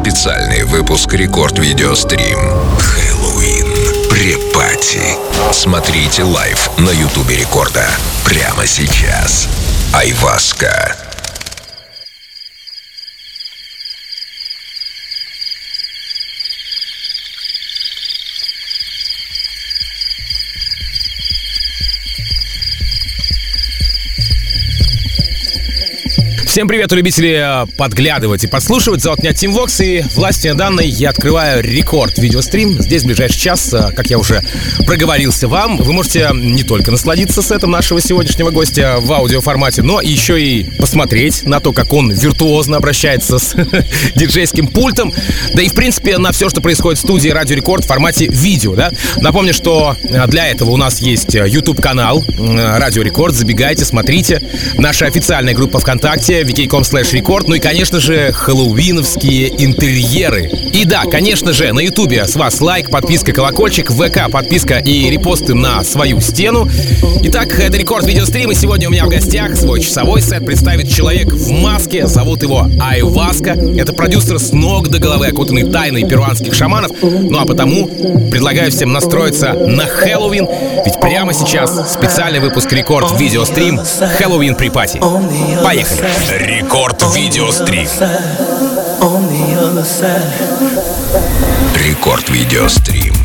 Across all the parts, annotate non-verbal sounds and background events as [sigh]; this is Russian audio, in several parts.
Специальный выпуск Рекорд Видеострим. Хэллоуин. Pre-Party. Смотрите live на Ютубе Рекорда. Прямо сейчас. Aiwaska. Всем привет, любители э, подглядывать и подслушивать. Зовут меня Тим Вокс, и властью данной я открываю рекорд видеострим. Здесь в ближайший час, э, как я уже проговорился вам, вы можете не только насладиться сетом нашего сегодняшнего гостя в аудиоформате, но еще и посмотреть на то, как он виртуозно обращается с [laughs] диджейским пультом, да и, в принципе, на все, что происходит в студии Радио Рекорд в формате видео, да. Напомню, что э, для этого у нас есть YouTube-канал Радио Рекорд, забегайте, смотрите. Наша официальная группа ВКонтакте, vk.com slash record, ну и, конечно же, хэллоуиновские интерьеры. И да, конечно же, на ютубе с вас лайк, подписка, колокольчик, ВК, подписка и репосты на свою стену. Итак, это рекорд видеострима. Сегодня у меня в гостях свой часовой сет представит человек в маске. Зовут его Айваска. Это продюсер с ног до головы, окутанный тайной перуанских шаманов. Ну а потому предлагаю всем настроиться на Хэллоуин, ведь прямо сейчас специальный выпуск рекорд видеострим Хэллоуин при пати. Поехали! Рекорд видеострим. Рекорд видеострим.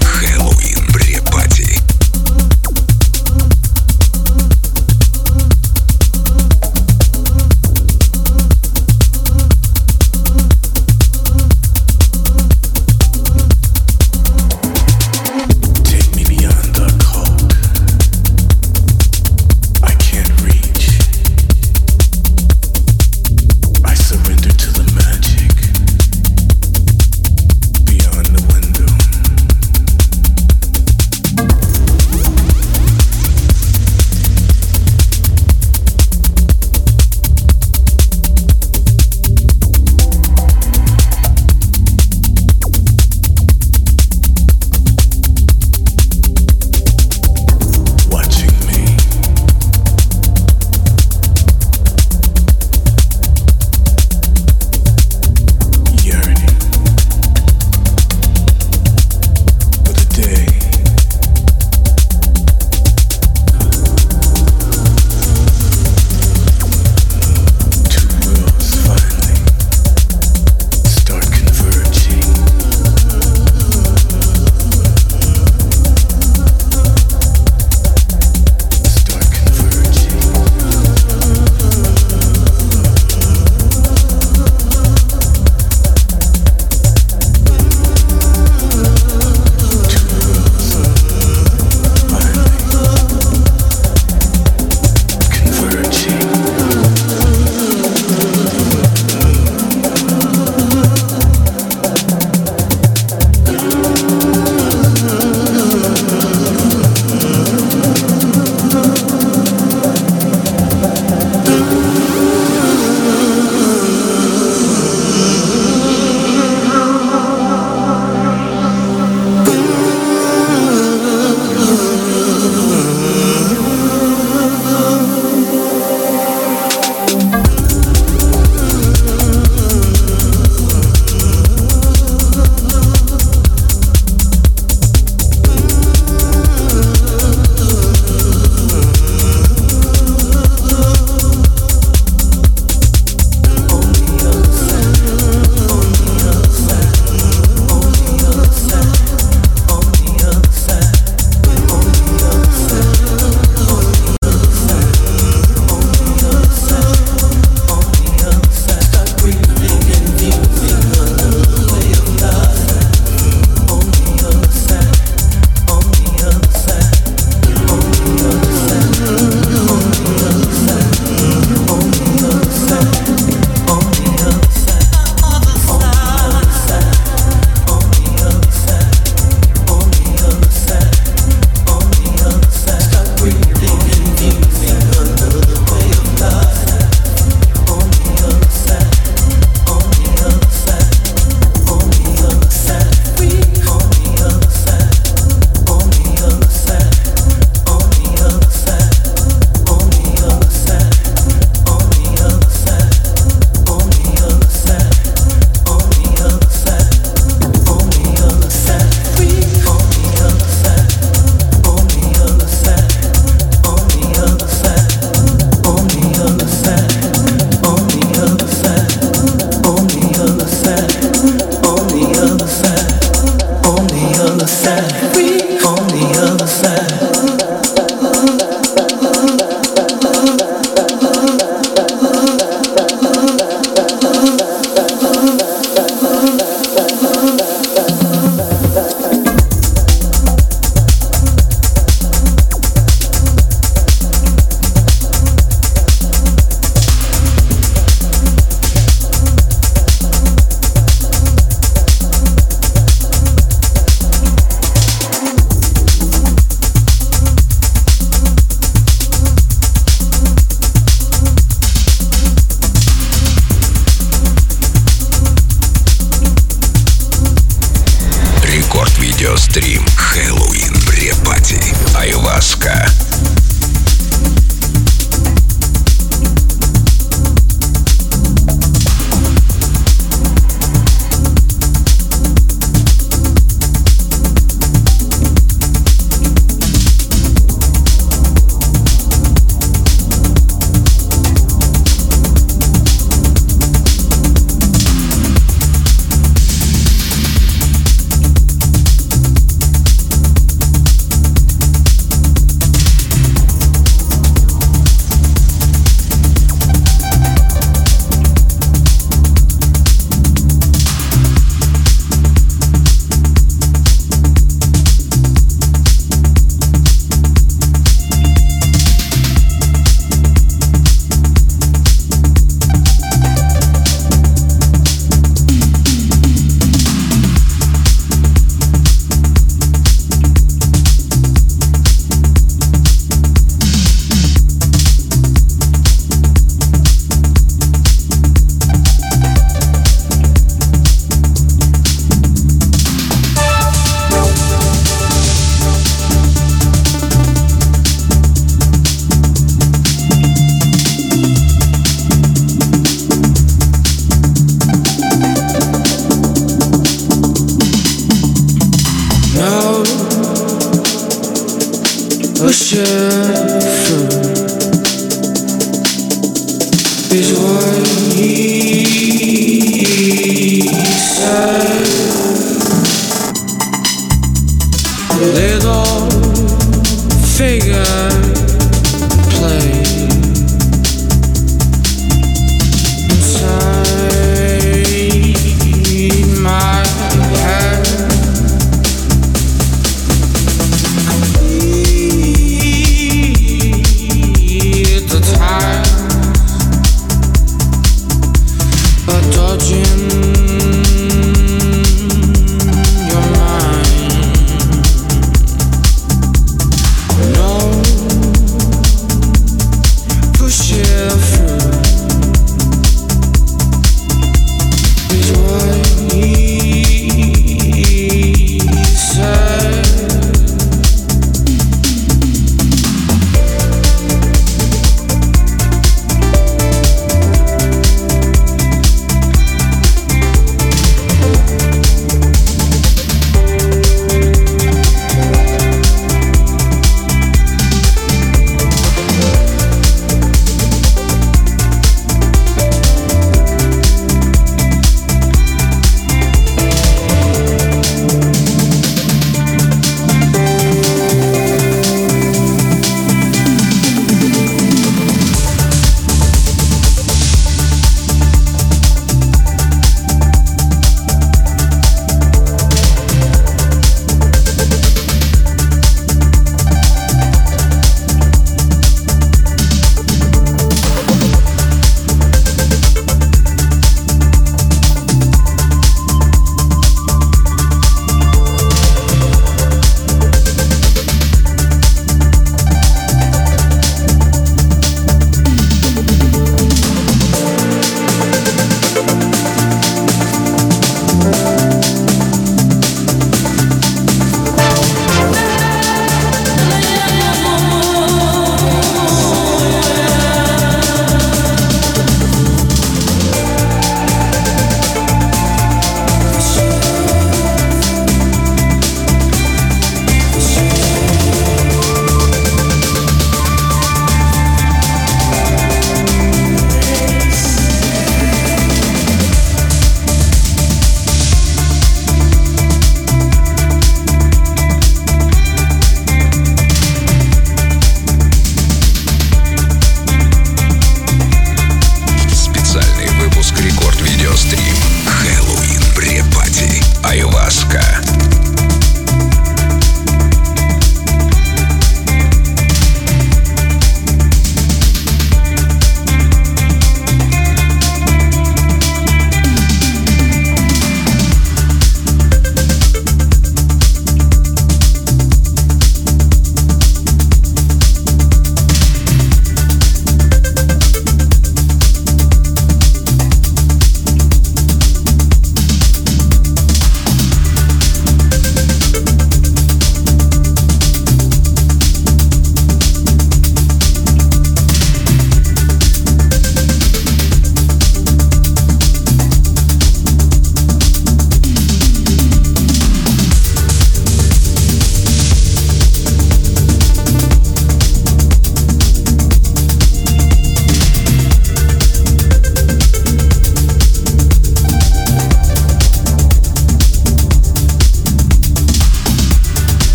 不屑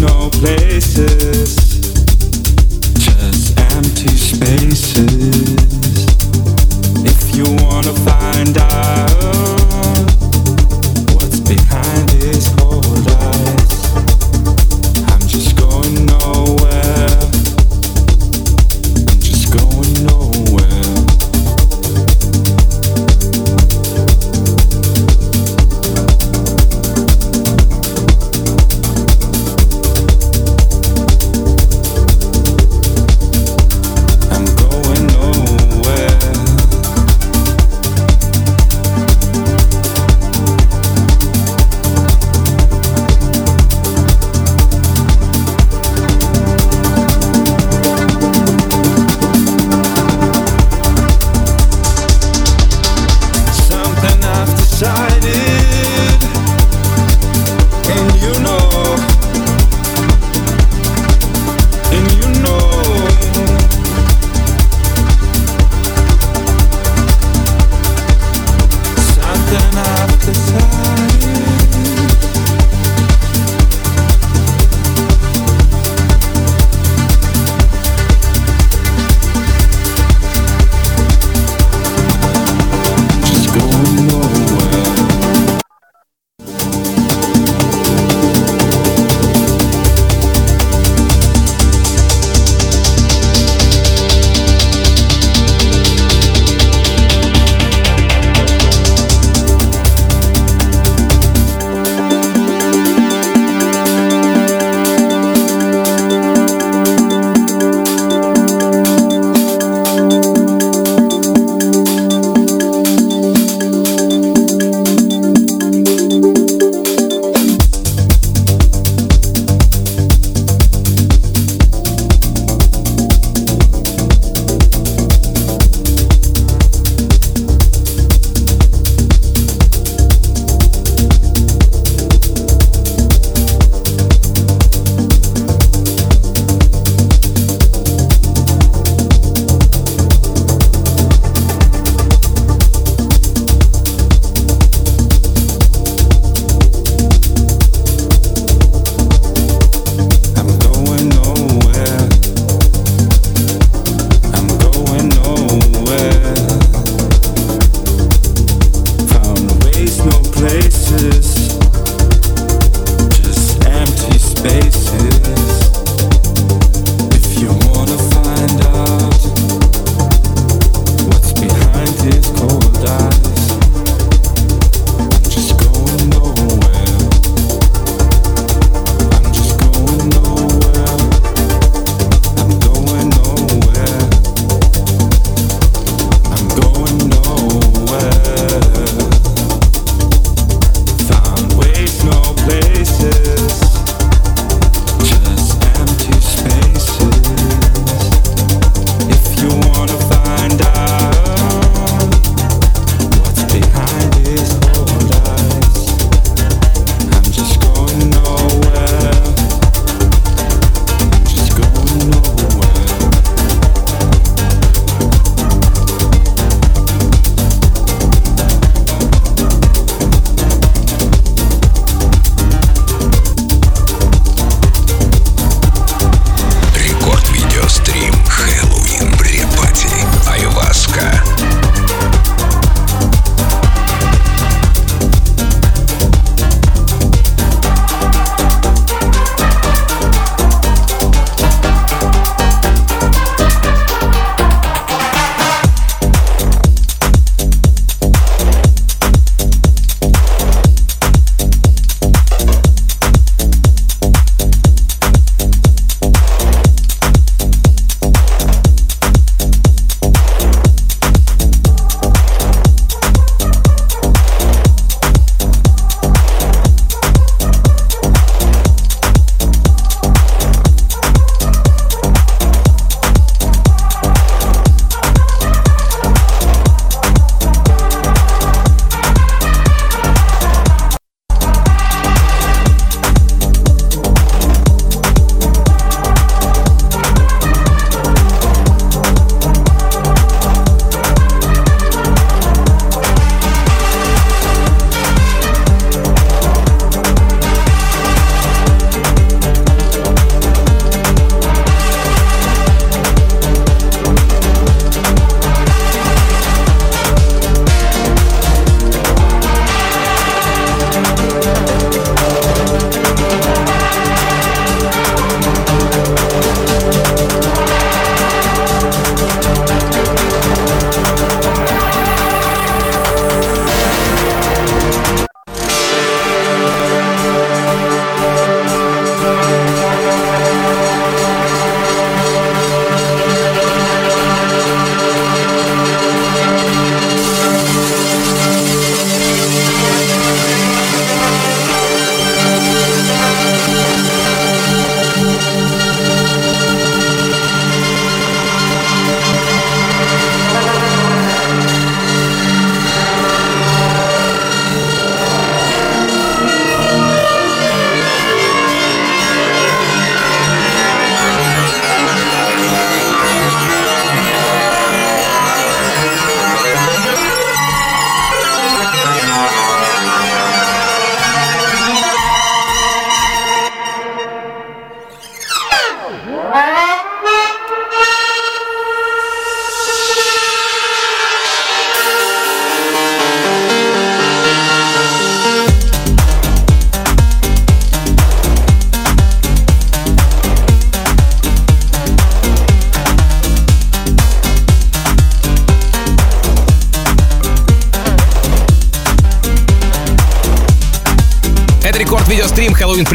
no places, just empty spaces.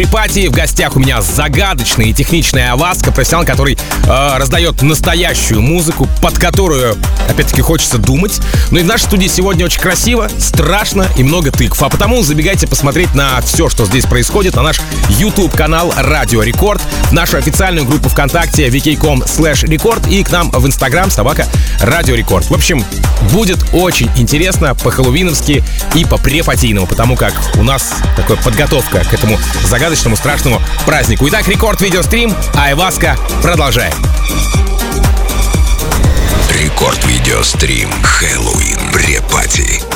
Видеострим Party. В гостях у меня загадочный и техничный Aiwaska, профессионал, который э, раздает настоящую музыку, под которую, опять-таки, хочется думать. Ну и в нашей студии сегодня очень красиво, страшно и много тыкв. А потому забегайте посмотреть на все, что здесь происходит, на наш YouTube-канал Радио Рекорд, нашу официальную группу ВКонтакте vk.com slash record и к нам в Инстаграм собака Радио Рекорд. В общем, будет очень интересно по-хэллоуиновски и по-препатийному, потому как у нас такая подготовка к этому загадочному страшному празднику. Итак, рекорд видеострим, Айваска продолжаем. Рекорд видеострим Хэллоуин Брепати.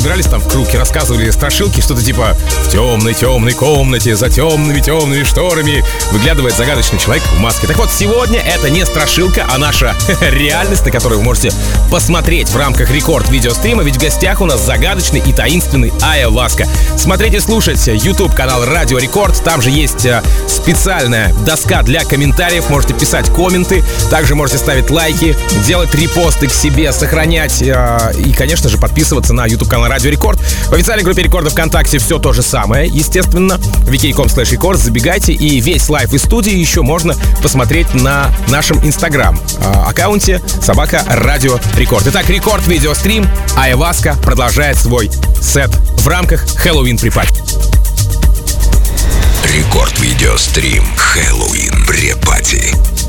Собирались там в круг и рассказывали страшилки, что-то типа «В темной-темной комнате, за темными-темными шторами выглядывает загадочный человек в маске». Так вот, сегодня это не страшилка, а наша [laughs] реальность, на которую вы можете посмотреть в рамках рекорд-видеострима, ведь в гостях у нас загадочный и таинственный Ая Васка. Смотрите слушайте YouTube-канал Радио Рекорд, там же есть э, специальная доска для комментариев, можете писать комменты, также можете ставить лайки, делать репосты к себе, сохранять э, и, конечно же, подписываться на YouTube-канал Радио Рекорд. В официальной группе Рекорда ВКонтакте все то же самое, естественно. vk.com slash record, забегайте, и весь live из студии еще можно посмотреть на нашем Инстаграм э, аккаунте собака Радио Рекорд. Итак, Рекорд видеострим, Aiwaska продолжает свой сет в рамках Хэллоуин pre-party. Рекорд видеострим Хэллоуин Pre-Party.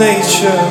Nature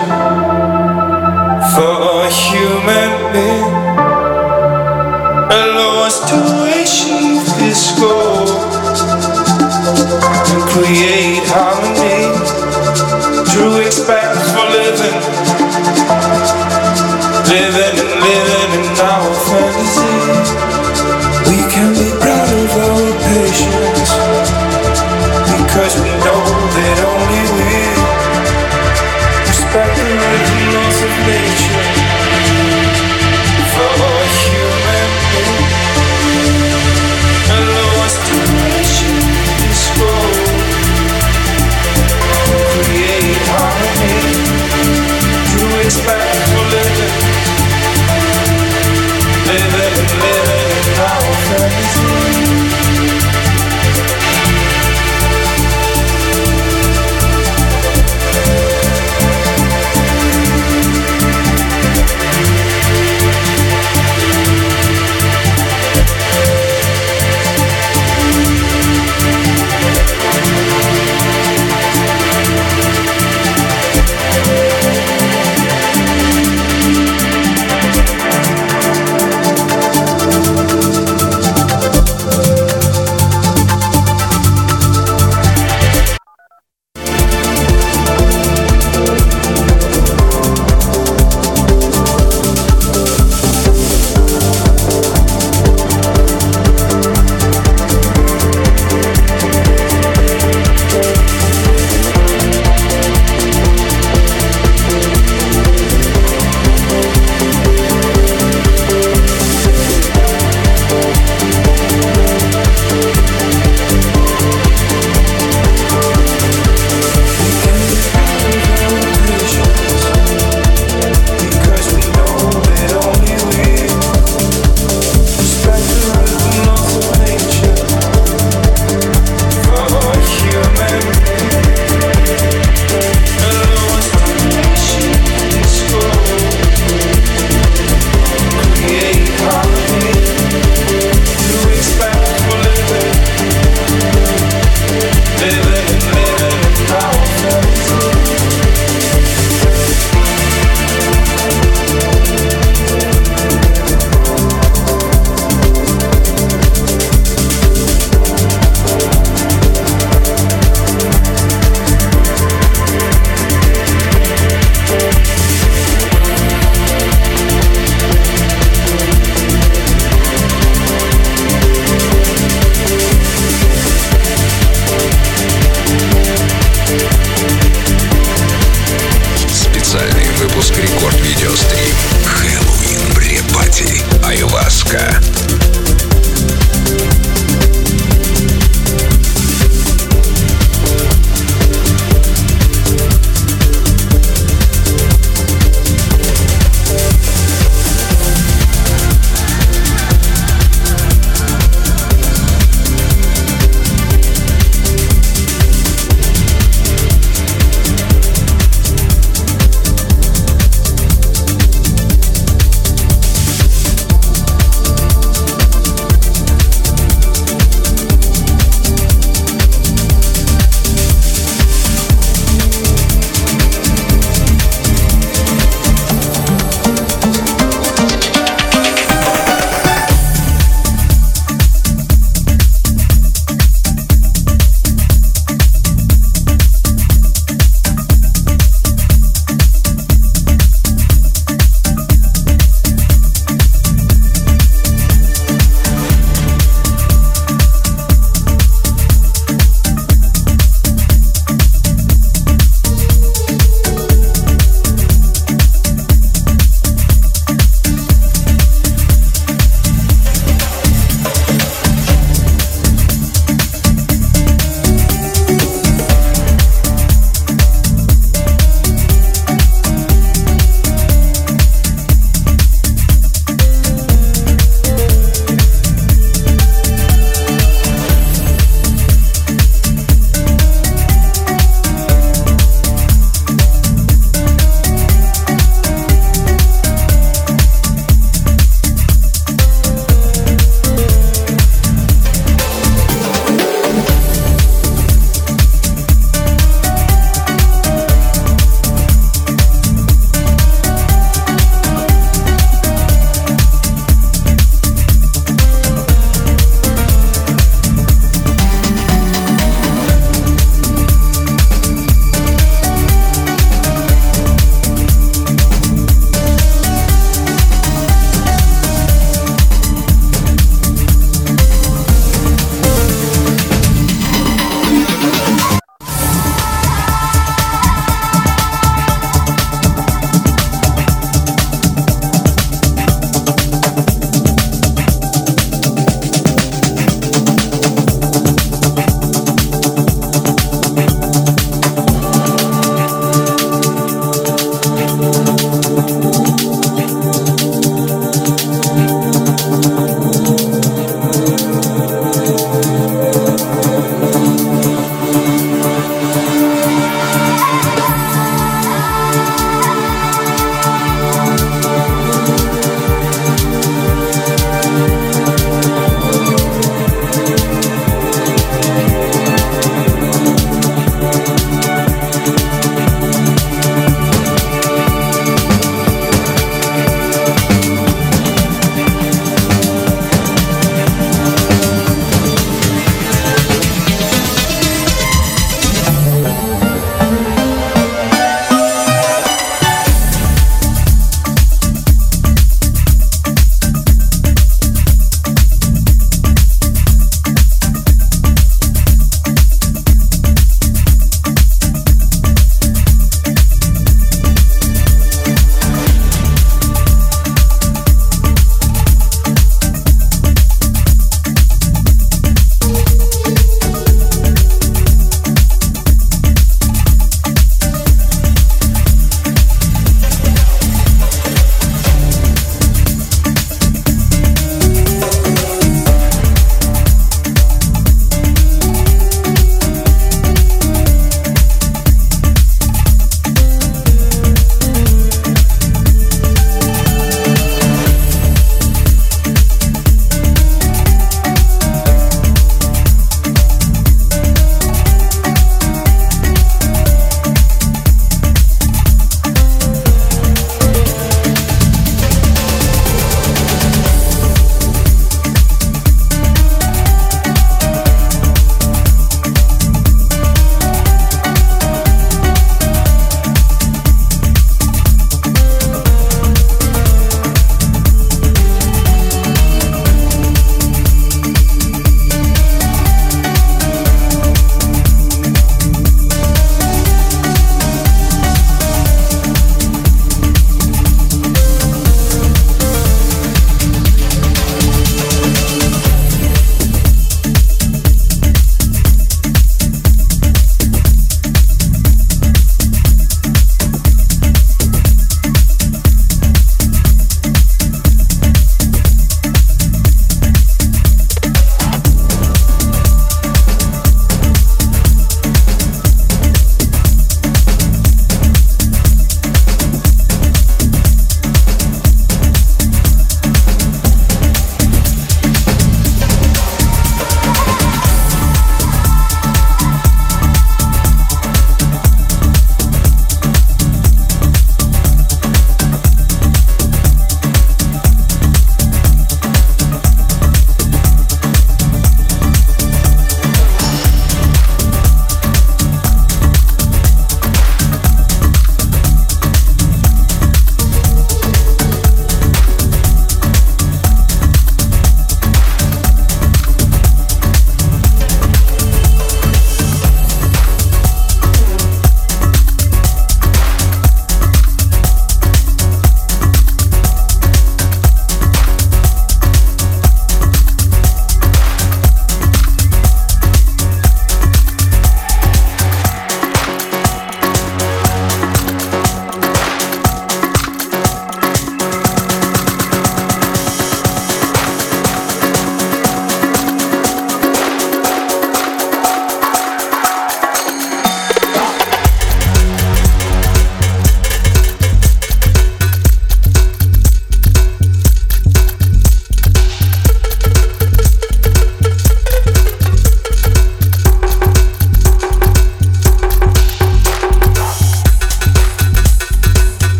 Видеострим. Хэллоуин. Брепати. Айваска.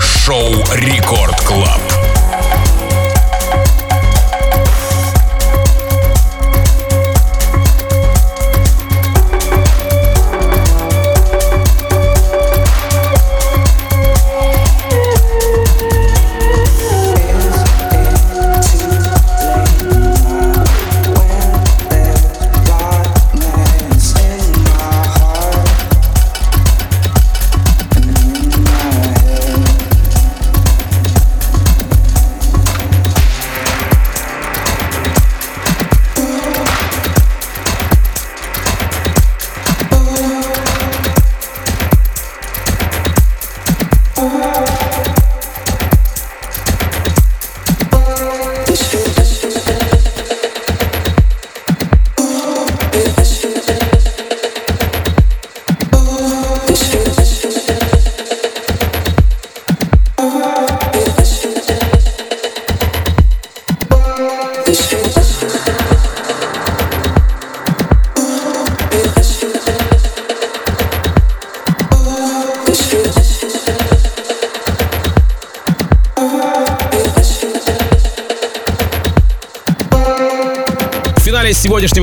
Шоу Рекорд Клаб.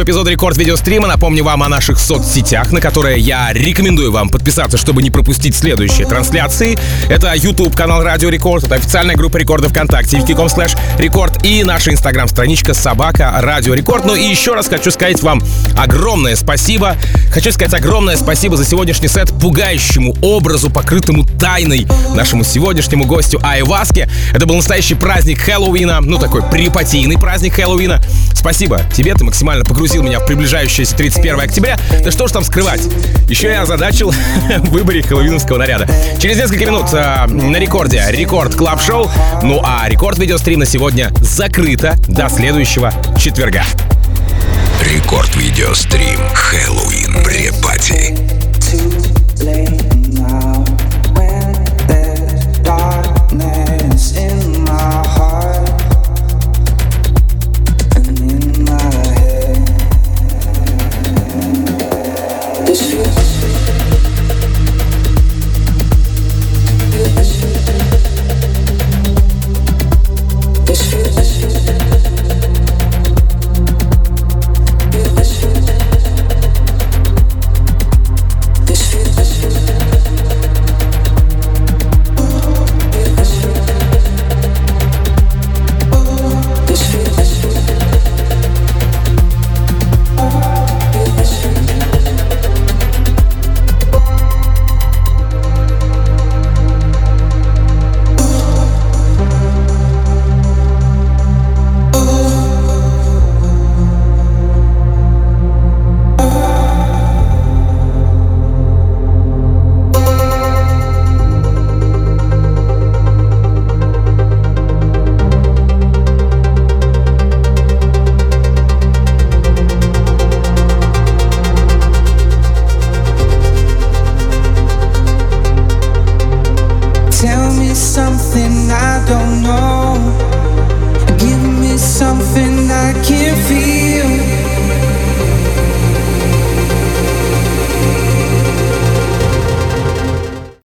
Эпизода Рекорд Видеострима напомню вам о наших соцсетях, на которые я рекомендую вам подписаться, чтобы не пропустить следующие трансляции. Это YouTube канал Радио Рекорд, это официальная группа Рекорда ВКонтакте, vk.com slash record и наша инстаграм-страничка Собака Радио Рекорд. Ну и еще раз хочу сказать вам огромное спасибо. Хочу сказать огромное спасибо за сегодняшний сет пугающему образу, покрытому тайной нашему сегодняшнему гостю Aiwaska. Это был настоящий праздник Хэллоуина, ну такой pre-party йный праздник Хэллоуина. Спасибо тебе, ты максимально погрузил меня в приближающееся 31 октября. Да что ж там скрывать? Еще и озадачил [laughs] в выборе хэллоуиновского наряда. Через несколько минут э, на рекорде Record Club Show. Ну а рекорд видеострим на сегодня закрыто до следующего четверга. Рекорд Видеострим. Хэллоуин. Late.